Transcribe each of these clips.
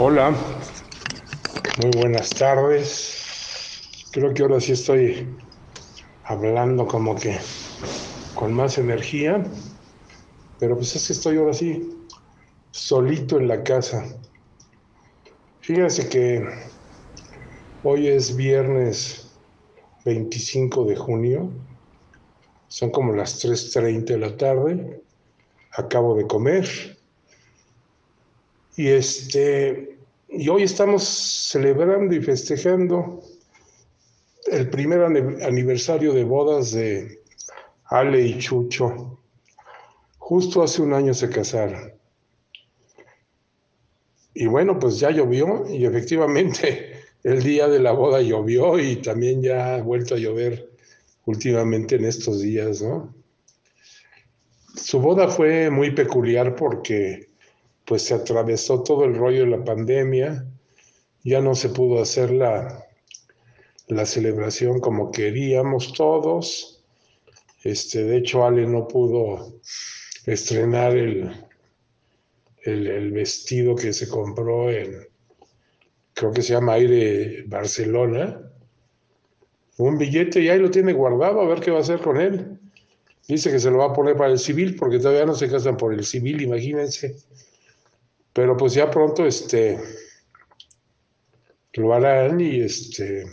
Hola, muy buenas tardes. Creo que ahora sí estoy hablando como que con más energía, pero pues es que estoy ahora sí solito en la casa. Fíjense que hoy es viernes 25 de junio, son como las 3.30 de la tarde, acabo de comer y este, y hoy estamos celebrando y festejando el primer aniversario de bodas de Ale y Chucho. Justo hace un año se casaron. Y bueno, pues ya llovió y efectivamente el día de la boda llovió y también ya ha vuelto a llover últimamente en estos días, ¿no? Su boda fue muy peculiar porque pues se atravesó todo el rollo de la pandemia, ya no se pudo hacer la, la celebración como queríamos todos. Este, de hecho, Ale no pudo estrenar el, el, vestido que se compró en, creo que se llama Aire Barcelona. Un billete y ahí lo tiene guardado, a ver qué va a hacer con él. Dice que se lo va a poner para el civil, porque todavía no se casan por el civil, imagínense. Pero pues ya pronto este lo harán y este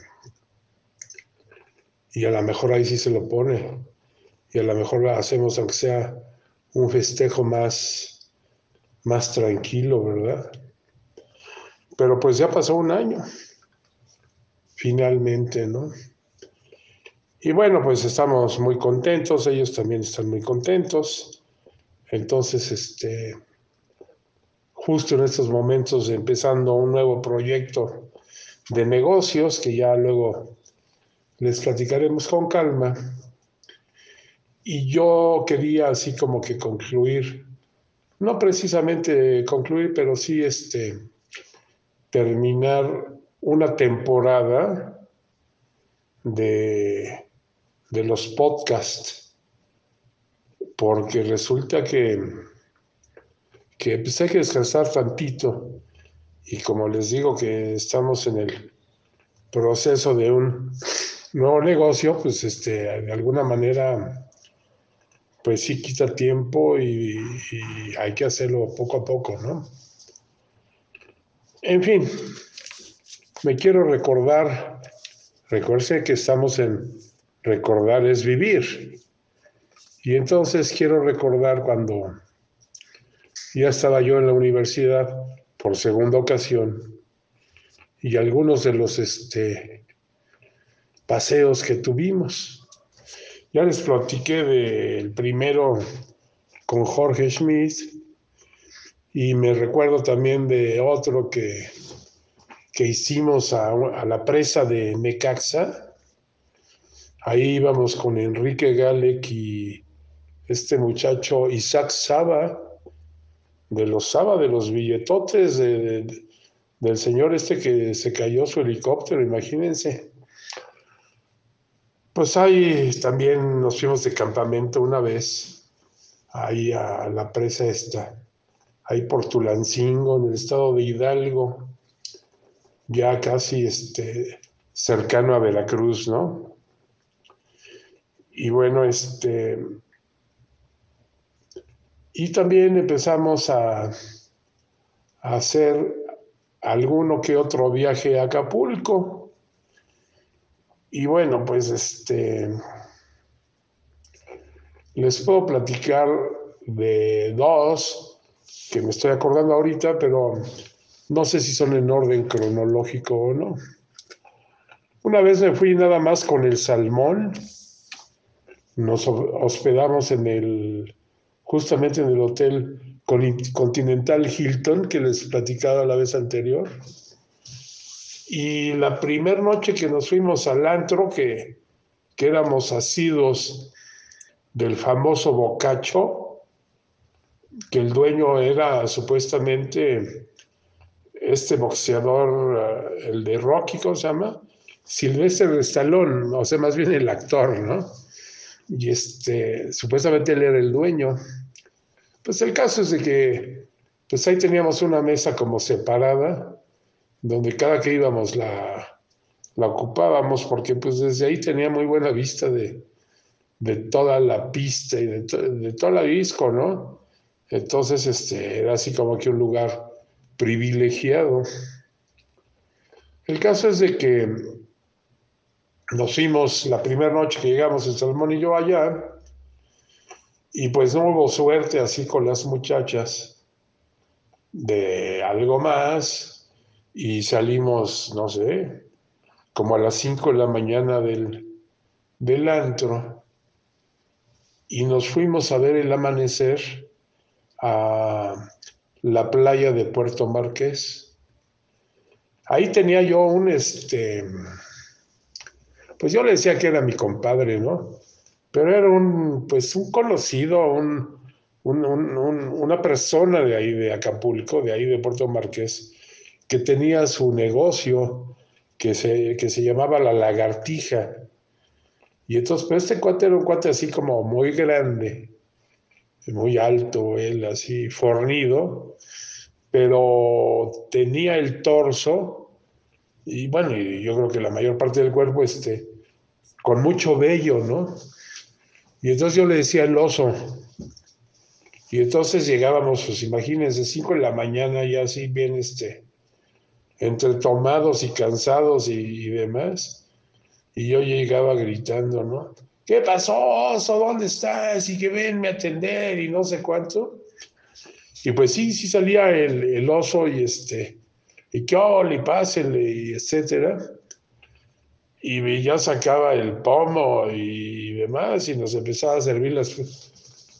y a lo mejor ahí sí se lo pone y a lo mejor hacemos aunque sea un festejo más más tranquilo, ¿verdad? Pero pues ya pasó un año, finalmente, ¿no? Y bueno, pues estamos muy contentos, ellos también están muy contentos. Entonces, este, justo en estos momentos empezando un nuevo proyecto de negocios que ya luego les platicaremos con calma. Y yo quería así como que concluir, no precisamente concluir, pero sí este, terminar una temporada de, de los podcasts, porque resulta que que pues hay que descansar tantito. Y como les digo que estamos en el proceso de un nuevo negocio, pues este, de alguna manera, pues sí quita tiempo y, y hay que hacerlo poco a poco, ¿no? En fin, me quiero recordar, recuerde que estamos en recordar es vivir. Y entonces quiero recordar cuando ya estaba yo en la universidad por segunda ocasión y algunos de los este, paseos que tuvimos. Ya les platiqué del primero con Jorge Schmidt y me recuerdo también de otro que, que hicimos a, la presa de Necaxa. Ahí íbamos con Enrique Galec y este muchacho Isaac Saba de los Saba, de los billetotes del señor este que se cayó su helicóptero, imagínense. Pues ahí también nos fuimos de campamento una vez, ahí a la presa esta, ahí por Tulancingo, en el estado de Hidalgo, ya casi este, cercano a Veracruz, ¿no? Y bueno, este, y también empezamos a, hacer alguno que otro viaje a Acapulco. Y bueno, pues este, les puedo platicar de dos que me estoy acordando ahorita, pero no sé si son en orden cronológico o no. Una vez me fui nada más con el salmón, nos hospedamos en el justamente en el hotel Continental Hilton que les platicaba la vez anterior. Y la primera noche que nos fuimos al antro, que, que éramos asidos del famoso Bocacho, que el dueño era supuestamente este boxeador, eh, el de Rocky, ¿cómo se llama? Silvestre de Stallone, o sea, más bien el actor, ¿no? y este, supuestamente él era el dueño. Pues el caso es de que pues ahí teníamos una mesa como separada, donde cada que íbamos la, la ocupábamos, porque pues desde ahí tenía muy buena vista de, de toda la pista y de, de toda la disco, ¿no? Entonces, este, era así como que un lugar privilegiado. El caso es de que nos fuimos la primera noche que llegamos, el Salmón y yo allá, y pues no hubo suerte así con las muchachas de algo más, y salimos, no sé, como a las 5 de la mañana del, del antro, y nos fuimos a ver el amanecer a la playa de Puerto Marqués Ahí tenía yo un, este, pues yo le decía que era mi compadre, ¿no? Pero era un, pues un conocido, un, una persona de ahí, de Acapulco, de ahí de Puerto Marqués, que tenía su negocio que se, que se llamaba La Lagartija. Y entonces, pues este cuate era un cuate así como muy grande, muy alto, él así fornido, pero tenía el torso y bueno, yo creo que la mayor parte del cuerpo este, con mucho vello, ¿no? Y entonces yo le decía el oso. Y entonces llegábamos, pues imagínense, 5 de la mañana ya así bien, este, entre tomados y cansados y, demás. Y yo llegaba gritando, ¿no? ¿Qué pasó, oso? ¿Dónde estás? Y que venme a atender y no sé cuánto. Y pues sí, sí salía el, oso y este, y qué ole, pásenle, y etcétera. Y ya sacaba el pomo y demás, y nos empezaba a servir las,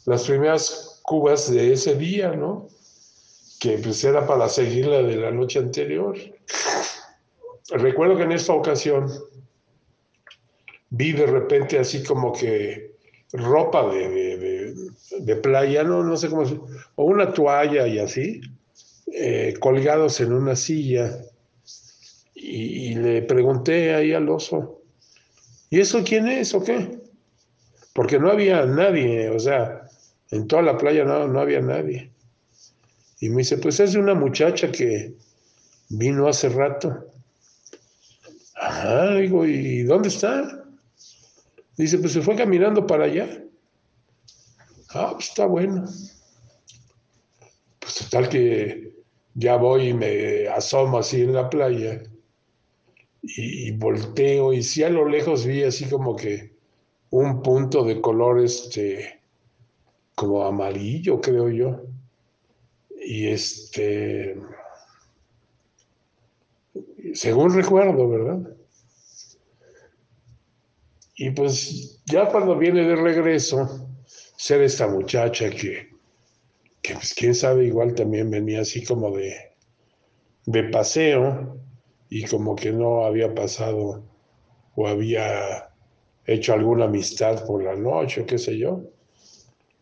las primeras cubas de ese día, ¿no? Que pues era para seguir la de la noche anterior. Recuerdo que en esta ocasión vi de repente así como que ropa de, de, playa, no, no sé cómo, o una toalla y así, eh, colgados en una silla. Y, le pregunté ahí al oso, ¿y eso quién es o qué? Porque no había nadie, o sea, en toda la playa no, no había nadie. Y me dice, pues es de una muchacha que vino hace rato. Ajá, digo, ¿y dónde está? Dice, pues se fue caminando para allá. Ah, pues está bueno. Pues total que ya voy y me asomo así en la playa y, volteo y si a lo lejos vi así como que un punto de color este como amarillo creo yo. Y este según recuerdo verdad y pues ya cuando viene de regreso, ser esta muchacha que, que pues quién sabe, igual también venía así como de, de paseo y como que no había pasado o había hecho alguna amistad por la noche o qué sé yo.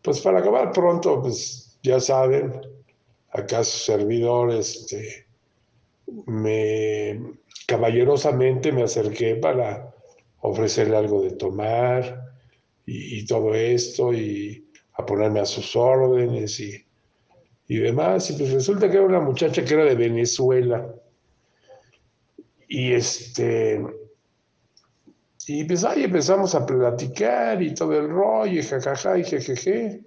Pues para acabar pronto, pues ya saben, acá su servidor, este, me caballerosamente me acerqué para ofrecerle algo de tomar y, todo esto y a ponerme a sus órdenes y, y demás. Y pues resulta que era una muchacha que era de Venezuela. Y este, y pues ahí empezamos a platicar y todo el rollo, y jajaja, y jejeje.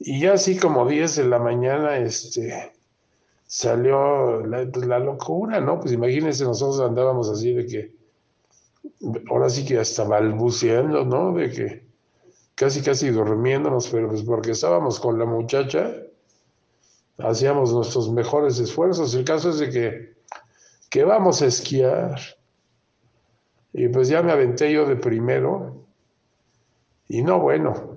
Y ya así como 10 de la mañana, este, salió la, pues, la locura, ¿no? Pues imagínense, nosotros andábamos así de que ahora sí que hasta balbuceando, ¿no? De que casi, casi durmiéndonos, pero pues porque estábamos con la muchacha, hacíamos nuestros mejores esfuerzos. El caso es de que, que vamos a esquiar. Y pues ya me aventé yo de primero. Y no, bueno,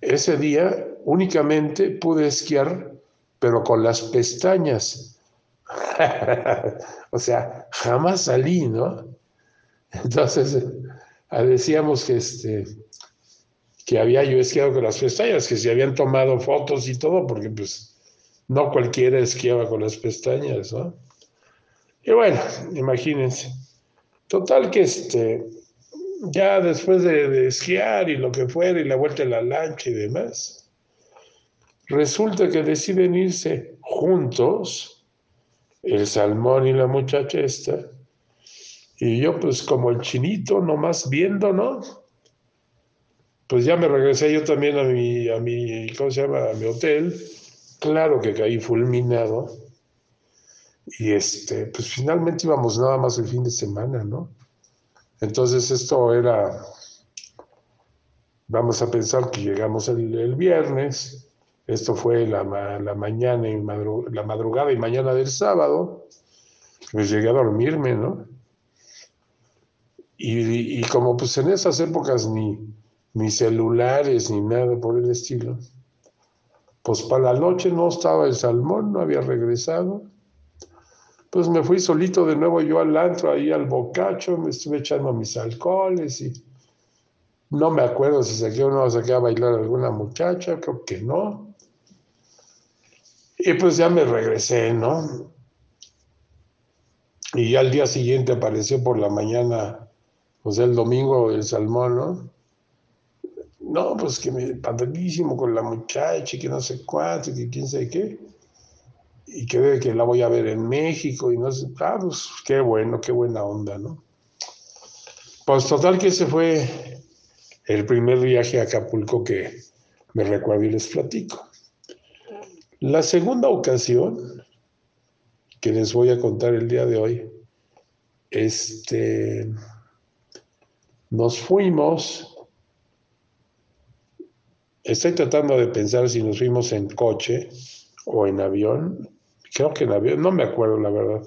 ese día únicamente pude esquiar, pero con las pestañas. o sea, jamás salí, ¿no? Entonces, eh, decíamos que, este, que había yo esquiado con las pestañas, que se habían tomado fotos y todo, porque pues no cualquiera esquiaba con las pestañas, ¿no? Y bueno, imagínense. Total que este, ya después de, de esquiar y lo que fuera, y la vuelta en la lancha y demás, resulta que deciden irse juntos, el salmón y la muchacha esta, y yo pues como el chinito, nomás viendo, ¿no? Pues ya me regresé yo también a mi, a mi, ¿cómo se llama? A mi hotel. Claro que caí fulminado. Y este, pues finalmente íbamos nada más el fin de semana, ¿no? Entonces esto era, vamos a pensar que llegamos el, viernes, esto fue la, la mañana y la madrugada y mañana del sábado, pues llegué a dormirme, ¿no? Y, y, como pues en esas épocas ni, ni celulares ni nada por el estilo, pues para la noche no estaba el salmón, no había regresado. Pues me fui solito de nuevo yo al antro, ahí al bocacho, me estuve echando mis alcoholes y no me acuerdo si saqué o no saqué a bailar a alguna muchacha, creo que no. Y pues ya me regresé, ¿no? Y ya al día siguiente apareció por la mañana, pues el domingo el salmón, ¿no? No, pues que me padrísimo con la muchacha, que no sé cuánto, que quién sabe qué y que, que la voy a ver en México y no sé, ah, pues qué bueno, qué buena onda, ¿no? Pues total que ese fue el primer viaje a Acapulco que me recuerdo y les platico. La segunda ocasión que les voy a contar el día de hoy, este, nos fuimos, estoy tratando de pensar si nos fuimos en coche o en avión, creo que no me acuerdo la verdad,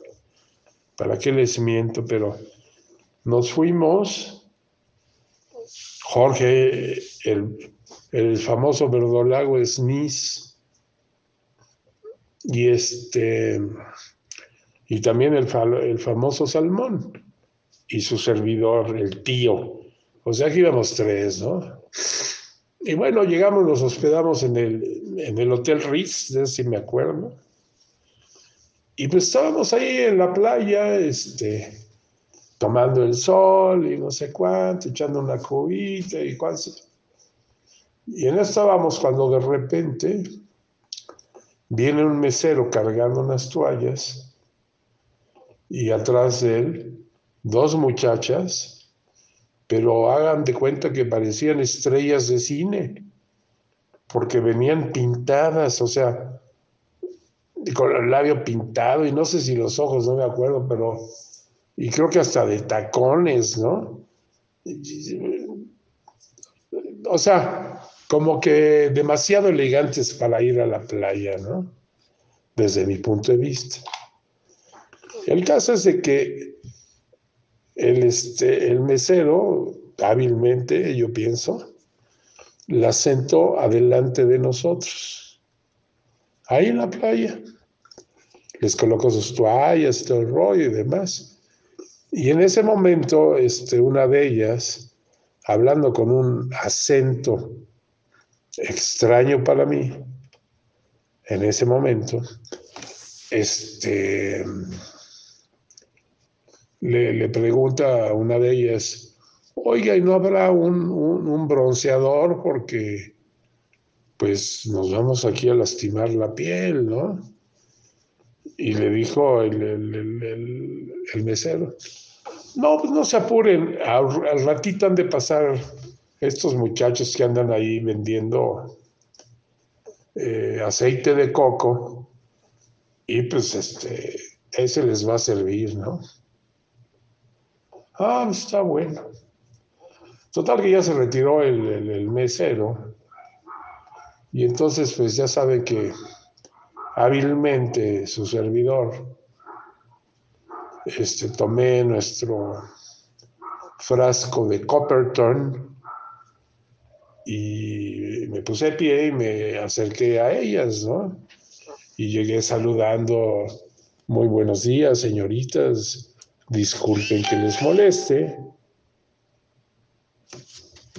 para qué les miento, pero nos fuimos, Jorge, el, el famoso verdolago Smith, y este, y también el, el famoso Salmón, y su servidor, el tío. O sea que íbamos tres, ¿no? Y bueno, llegamos, nos hospedamos en el, en el Hotel Ritz, si me acuerdo. Y pues estábamos ahí en la playa, este, tomando el sol y no sé cuánto, echando una cubita y cuánto. Y en estábamos cuando de repente viene un mesero cargando unas toallas y atrás de él dos muchachas, pero hagan de cuenta que parecían estrellas de cine, porque venían pintadas, o sea, con el labio pintado y no sé si los ojos, no me acuerdo, pero y creo que hasta de tacones, ¿no? O sea, como que demasiado elegantes para ir a la playa, ¿no? Desde mi punto de vista. El caso es de que el, este, el mesero, hábilmente, yo pienso, la sentó adelante de nosotros, ahí en la playa les colocó sus toallas, todo el rollo y demás. Y en ese momento, este, una de ellas, hablando con un acento extraño para mí, en ese momento, este, le, pregunta a una de ellas, oiga, ¿y no habrá un, un bronceador? Porque pues nos vamos aquí a lastimar la piel, ¿no? Y le dijo el, mesero, no, pues no se apuren, al, ratito han de pasar estos muchachos que andan ahí vendiendo eh, aceite de coco y pues este, ese les va a servir, ¿no? Ah, pues está bueno. Total que ya se retiró el, el mesero y entonces pues ya sabe que hábilmente su servidor, este, tomé nuestro frasco de Copperton y me puse pie y me acerqué a ellas, ¿no? Y llegué saludando, muy buenos días, señoritas, disculpen que les moleste,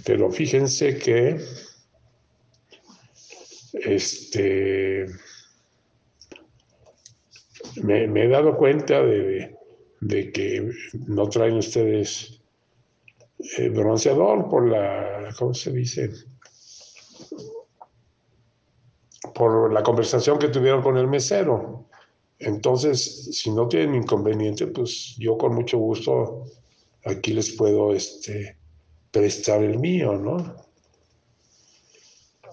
pero fíjense que este me, he dado cuenta de, que no traen ustedes eh, bronceador por la, ¿cómo se dice? por la conversación que tuvieron con el mesero. Entonces, si no tienen inconveniente, pues yo con mucho gusto aquí les puedo este, prestar el mío, ¿no?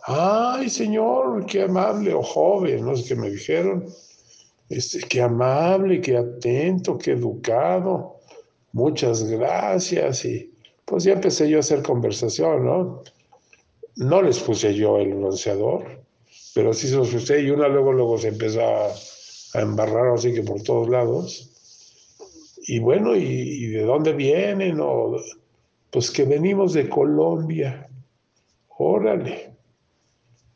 Ay, señor, qué amable o joven, no sé qué me dijeron. Este, qué amable, qué atento, qué educado. Muchas gracias. Y pues ya empecé yo a hacer conversación, ¿no? No les puse yo el bronceador, pero sí se los puse y una luego, luego se empezó a, embarrar así que por todos lados. Y bueno, ¿y, de dónde vienen? O, pues que venimos de Colombia. Órale.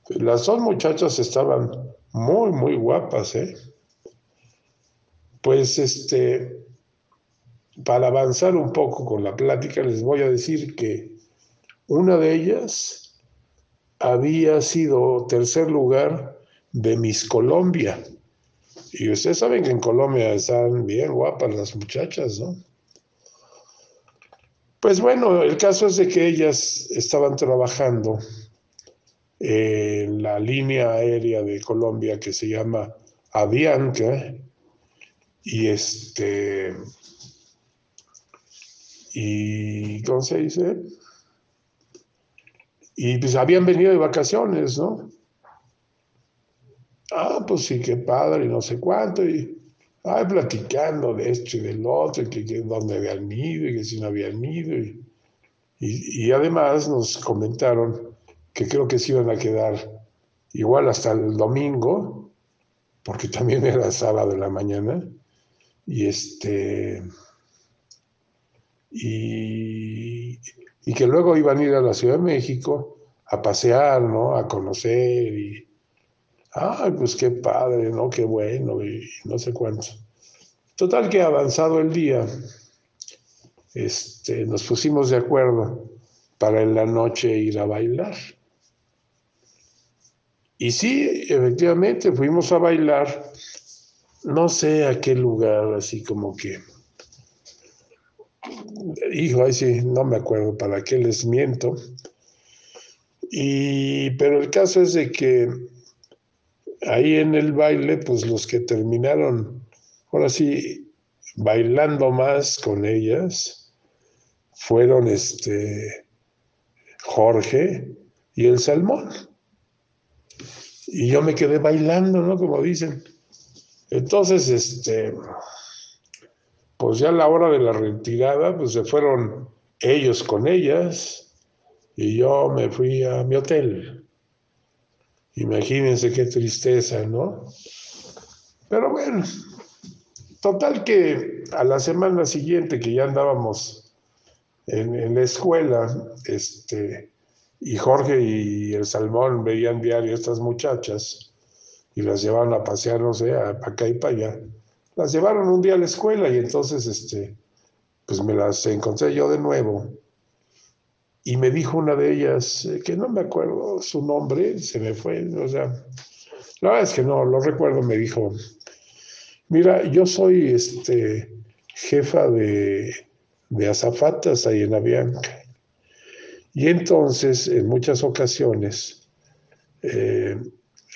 Las dos muchachas estaban muy, muy guapas, ¿eh? Pues este, para avanzar un poco con la plática, les voy a decir que una de ellas había sido tercer lugar de Miss Colombia. Y ustedes saben que en Colombia están bien guapas las muchachas, ¿no? Pues bueno, el caso es de que ellas estaban trabajando en la línea aérea de Colombia que se llama Avianca y este y ¿cómo se dice? Y pues habían venido de vacaciones, ¿no? Ah, pues sí, qué padre, y no sé cuánto, y ay, platicando de esto y del otro, y que, que dónde habían ido, y que si no habían ido, y, y además nos comentaron que creo que se iban a quedar igual hasta el domingo, porque también era sábado de la mañana, y este y, que luego iban a ir a la Ciudad de México a pasear, ¿no? A conocer y, ay, pues qué padre, ¿no? Qué bueno y no sé cuánto. Total que avanzado el día, este, nos pusimos de acuerdo para en la noche ir a bailar. Y sí, efectivamente, fuimos a bailar, no sé a qué lugar, así como que, hijo, ahí sí, no me acuerdo para qué les miento. Y, pero el caso es de que ahí en el baile, pues los que terminaron, ahora sí, bailando más con ellas, fueron este Jorge y el Salmón. Y yo me quedé bailando, ¿no? Como dicen. Entonces, este, pues ya a la hora de la retirada, pues se fueron ellos con ellas y yo me fui a mi hotel. Imagínense qué tristeza, ¿no? Pero bueno, total que a la semana siguiente que ya andábamos en, la escuela, este, y Jorge y el Salmón veían diario a estas muchachas y las llevaban a pasear, no sé, para acá y para allá. Las llevaron un día a la escuela y entonces, este, pues me las encontré yo de nuevo. Y me dijo una de ellas, eh, que no me acuerdo su nombre, se me fue, o sea, la verdad es que no, lo recuerdo, me dijo, mira, yo soy este, jefa de, de azafatas ahí en Avianca. Y entonces, en muchas ocasiones, eh,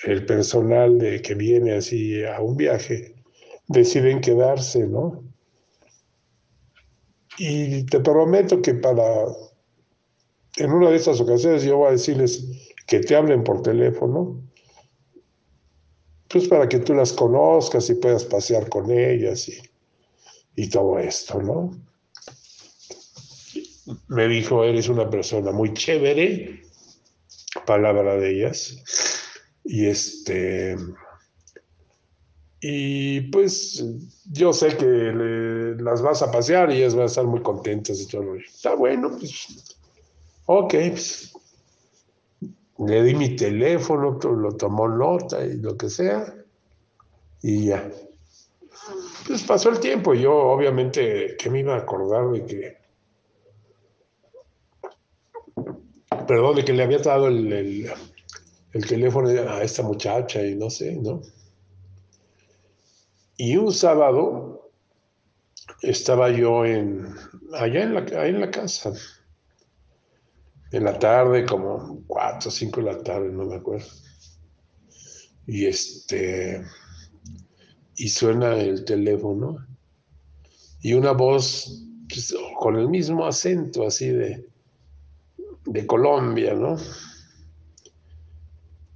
el personal de, que viene así a un viaje deciden quedarse, ¿no? Y te prometo que para, en una de estas ocasiones yo voy a decirles que te hablen por teléfono, pues para que tú las conozcas y puedas pasear con ellas y, y todo esto, ¿no? me dijo, eres una persona muy chévere, palabra de ellas, y este, y pues yo sé que las vas a pasear y ellas van a estar muy contentas y todo. Está bueno, pues, ok, pues, le di mi teléfono, lo tomó nota y lo que sea, y ya. Pues pasó el tiempo y yo obviamente que me iba a acordar de que perdón, de que le había dado el, teléfono a esta muchacha y no sé, ¿no? Y un sábado estaba yo en, allá en la, en la casa, en la tarde, como cuatro o cinco de la tarde, no me acuerdo. y este, y suena el teléfono, y una voz pues, con el mismo acento así de, de Colombia, ¿no?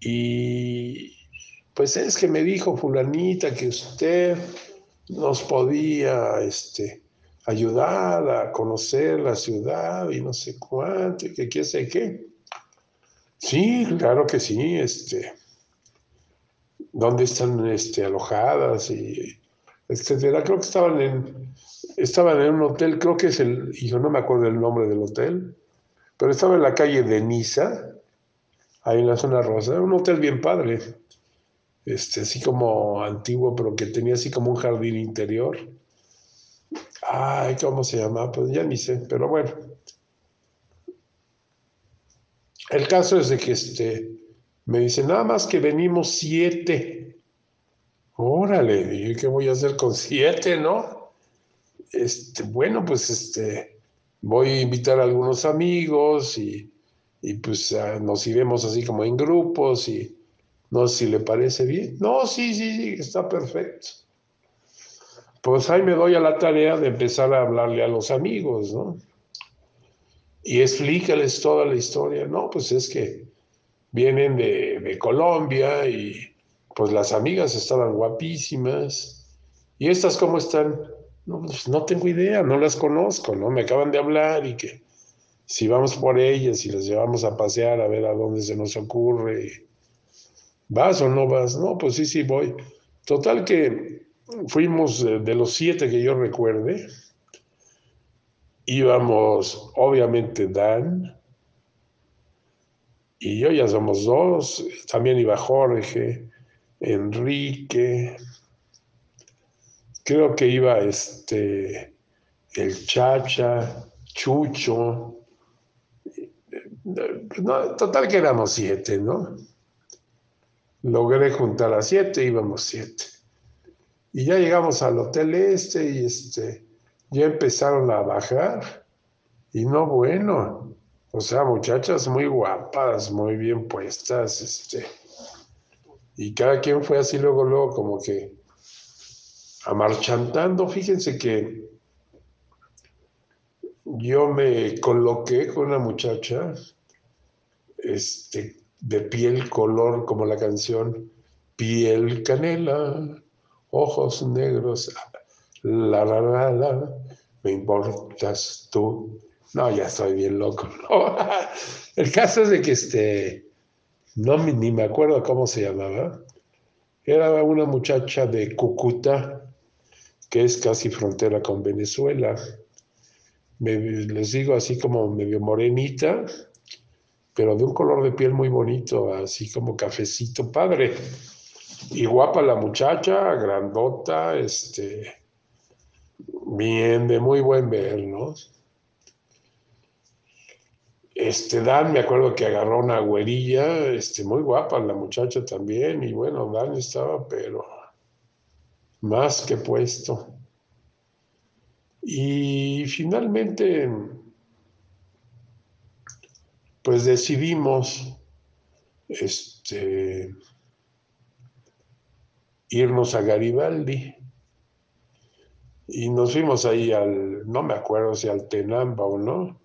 Y pues es que me dijo fulanita que usted nos podía este, ayudar a conocer la ciudad y no sé cuánto, que qué sé qué. Sí, claro que sí, este, dónde están este, alojadas y etcétera. Creo que estaban en, estaban en un hotel, creo que es el, yo no me acuerdo el nombre del hotel, pero estaba en la calle de Niza, ahí en la zona rosa, un hotel bien padre, este, así como antiguo, pero que tenía así como un jardín interior. Ay, ¿cómo se llama? Pues ya ni sé, pero bueno. El caso es de que este, me dice, nada más que venimos siete. Órale, ¿y qué voy a hacer con siete, no? Este, bueno, pues este, voy a invitar a algunos amigos y, pues ah, nos iremos así como en grupos y no sé si le parece bien. No, sí, sí, sí, está perfecto. Pues ahí me doy a la tarea de empezar a hablarle a los amigos, ¿no? Y explícales toda la historia. No, pues es que vienen de, Colombia y pues las amigas estaban guapísimas. ¿Y estas cómo están? No, pues no tengo idea, no las conozco, ¿no? Me acaban de hablar y que si vamos por ellas y las llevamos a pasear a ver a dónde se nos ocurre. ¿Vas o no vas? No, pues sí, sí, voy. Total que fuimos de los siete que yo recuerde. Íbamos, obviamente, Dan, y yo ya somos dos, también iba Jorge, Enrique, creo que iba este, el Chacha, Chucho, total que éramos siete, ¿no? Logré juntar a siete, íbamos siete. Y ya llegamos al hotel este y este, ya empezaron a bajar. Y no, bueno, o sea, muchachas muy guapas, muy bien puestas, este. Y cada quien fue así luego, luego, como que amarchantando. Fíjense que yo me coloqué con una muchacha, este, de piel color, como la canción, piel canela, ojos negros, la la la la, me importas tú, no, ya estoy bien loco. El caso es de que este, no ni me acuerdo cómo se llamaba. Era una muchacha de Cúcuta, que es casi frontera con Venezuela. les digo así como medio morenita, pero de un color de piel muy bonito, así como cafecito padre. Y guapa la muchacha, grandota, este, bien, de muy buen ver, ¿no? Este, Dan, me acuerdo que agarró una güerilla, este, muy guapa la muchacha también, y bueno, Dan estaba, pero más que puesto. Y finalmente, pues decidimos, este, irnos a Garibaldi. Y nos fuimos ahí al, no me acuerdo si al Tenamba o no,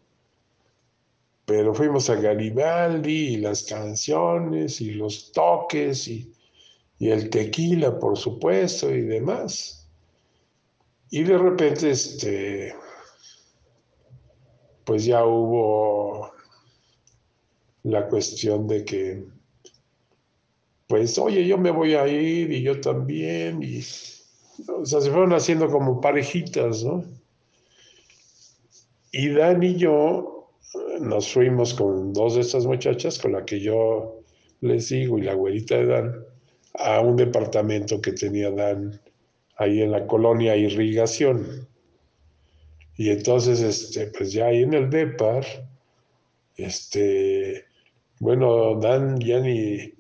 pero fuimos a Garibaldi y las canciones y los toques y, el tequila, por supuesto, y demás. Y de repente, este, pues ya hubo la cuestión de que, pues, oye, yo me voy a ir y yo también, y, o sea, se fueron haciendo como parejitas, ¿no? Y Dan y yo nos fuimos con dos de estas muchachas, con la que yo les digo, y la güerita de Dan, a un departamento que tenía Dan ahí en la colonia Irrigación. Y entonces, este, pues ya ahí en el Depar, este, bueno, Dan ya ni,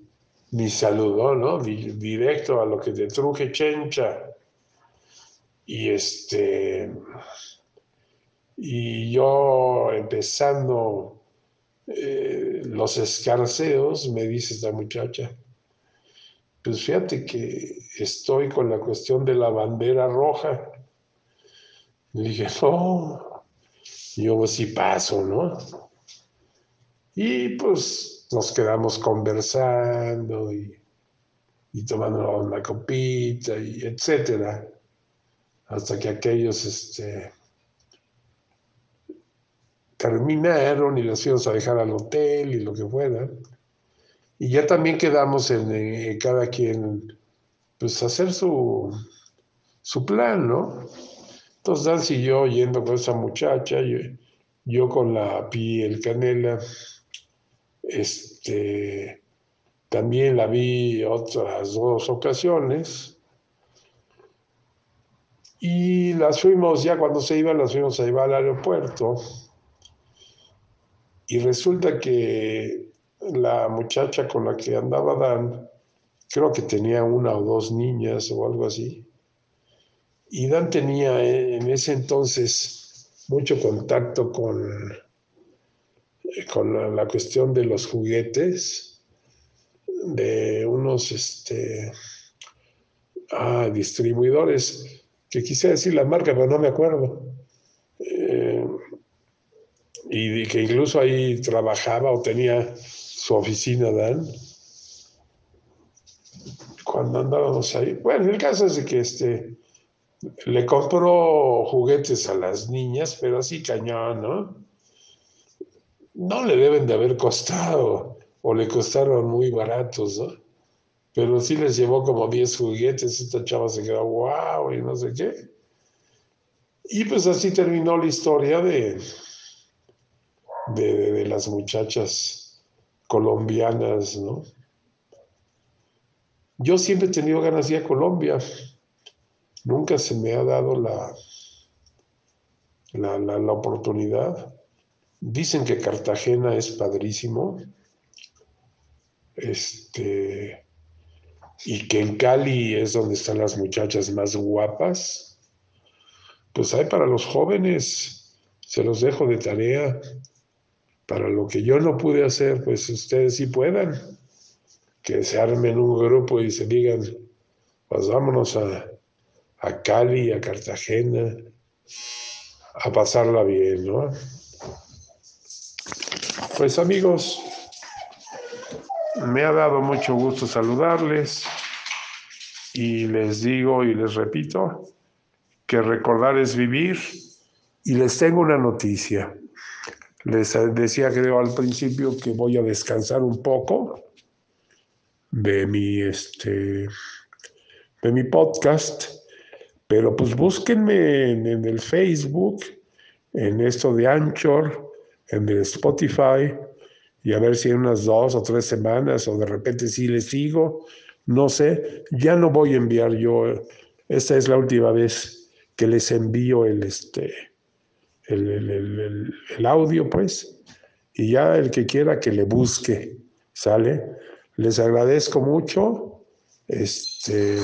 ni saludó, ¿no? directo a lo que te truje chencha. Y este, y yo empezando eh, los escarceos, me dice esta muchacha, pues fíjate que estoy con la cuestión de la bandera roja. Le dije, no, yo pues sí paso, ¿no? Y pues nos quedamos conversando y, y tomando una copita y etcétera. Hasta que aquellos este, terminaron y los fuimos a dejar al hotel y lo que fuera. Y ya también quedamos en, cada quien, pues hacer su, su plan, ¿no? Entonces y yo yendo con esa muchacha, yo, con la piel canela, este, también la vi otras dos ocasiones. Y las fuimos, ya cuando se iban, las fuimos a llevar al aeropuerto. Y resulta que la muchacha con la que andaba Dan, creo que tenía una o dos niñas o algo así. Y Dan tenía en ese entonces mucho contacto con, con la, cuestión de los juguetes, de unos este, ah, distribuidores, que quise decir la marca, pero no me acuerdo. Eh, y que incluso ahí trabajaba o tenía su oficina, Dan, cuando andábamos ahí. Bueno, el caso es que este, le compró juguetes a las niñas, pero así cañón, ¿no? No le deben de haber costado, o le costaron muy baratos, ¿no? Pero sí les llevó como 10 juguetes, esta chava se quedó, wow, y no sé qué. Y pues así terminó la historia de, de, de las muchachas colombianas, ¿no? Yo siempre he tenido ganas de ir a Colombia. Nunca se me ha dado la, la, la, oportunidad. Dicen que Cartagena es padrísimo. Este, y que en Cali es donde están las muchachas más guapas. Pues hay para los jóvenes, se los dejo de tarea. Para lo que yo no pude hacer, pues ustedes sí puedan. Que se armen un grupo y se digan, pues vámonos a, a Cali, a Cartagena, a pasarla bien, ¿no? Pues amigos, me ha dado mucho gusto saludarles y les digo y les repito que recordar es vivir y les tengo una noticia. Les decía, creo, al principio que voy a descansar un poco de mi, este, de mi podcast, pero pues búsquenme en, el Facebook, en esto de Anchor, en el Spotify, y a ver si en unas dos o tres semanas o de repente si les sigo, no sé, ya no voy a enviar yo, esta es la última vez que les envío el, este, el, audio, pues, y ya el que quiera que le busque, ¿sale? Les agradezco mucho, este,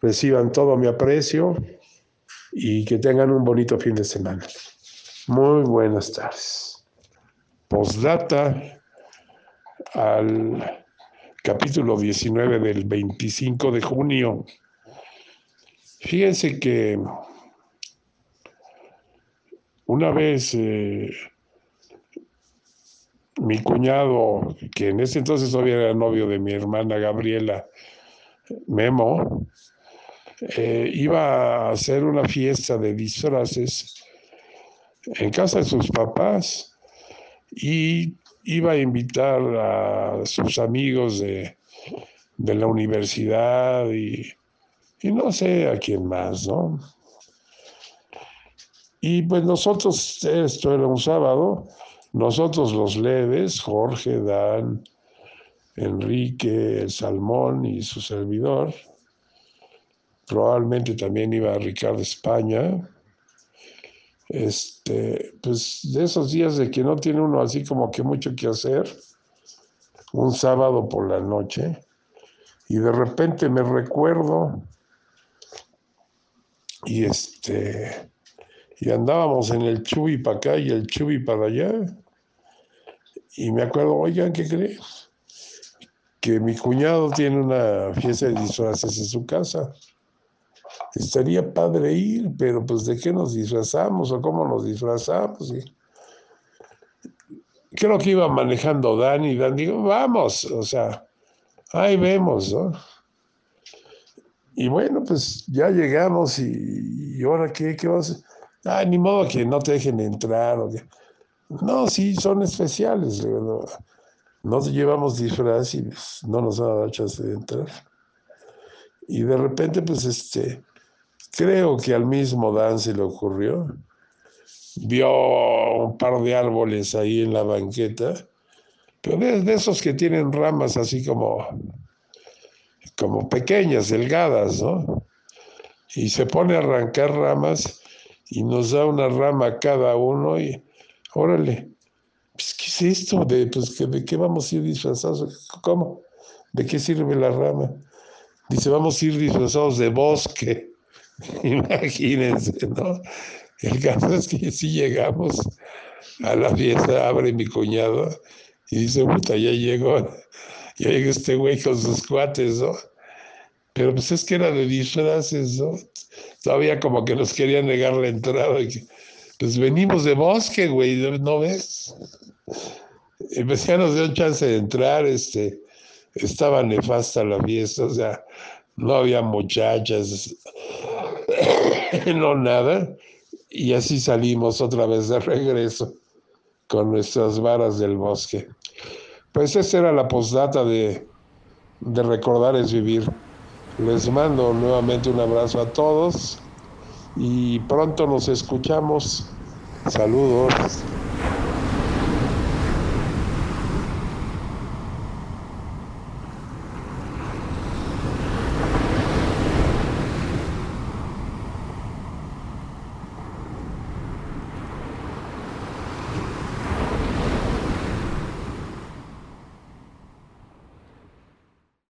reciban todo mi aprecio y que tengan un bonito fin de semana. Muy buenas tardes. Postdata al capítulo 19 del 25 de junio. Fíjense que una vez eh, mi cuñado, que en ese entonces todavía era novio de mi hermana Gabriela, Memo, eh, iba a hacer una fiesta de disfraces en casa de sus papás y iba a invitar a sus amigos de, la universidad y, y no sé a quién más, ¿no? Y pues nosotros, esto era un sábado, nosotros los leves, Jorge, Dan, Enrique, el Salmón y su servidor, probablemente también iba Ricardo España, este, pues de esos días de que no tiene uno así como que mucho que hacer, un sábado por la noche, y de repente me recuerdo, y este, y andábamos en el chubi para acá y el chubi para allá. Y me acuerdo, oigan, ¿qué crees? que mi cuñado tiene una fiesta de disfraces en su casa. Estaría padre ir, pero pues de qué nos disfrazamos o cómo nos disfrazamos. Creo que iba manejando Dani y Dan digo, vamos, o sea, ahí vemos, ¿no? Y bueno, pues ya llegamos y, ahora qué, qué vas a hacer? Ah, ni modo que no te dejen entrar. O que... No, sí, son especiales. No, nos llevamos disfraz y pues, no nos ha dado chance de entrar. Y de repente, pues este, creo que al mismo Dan se le ocurrió. Vio un par de árboles ahí en la banqueta, pero de esos que tienen ramas así como como pequeñas, delgadas, ¿no? Y se pone a arrancar ramas y nos da una rama cada uno y, órale, pues, ¿qué es esto? De, pues, ¿De qué vamos a ir disfrazados? ¿Cómo? ¿De qué sirve la rama? Dice, vamos a ir disfrazados de bosque. Imagínense, ¿no? El caso es que si llegamos a la fiesta, abre mi cuñado y dice, puta, ya llegó y oiga este güey con sus cuates, ¿no? Pero pues es que era de disfraces, ¿no? Todavía como que nos querían negar la entrada. Y pues venimos de bosque, güey, ¿no ves? Pues ya nos dio chance de entrar, este, estaba nefasta la fiesta, o sea, no había muchachas, no nada. Y así salimos otra vez de regreso con nuestras varas del bosque. Pues esa era la postdata de, de Recordar es Vivir. Les mando nuevamente un abrazo a todos y pronto nos escuchamos. Saludos.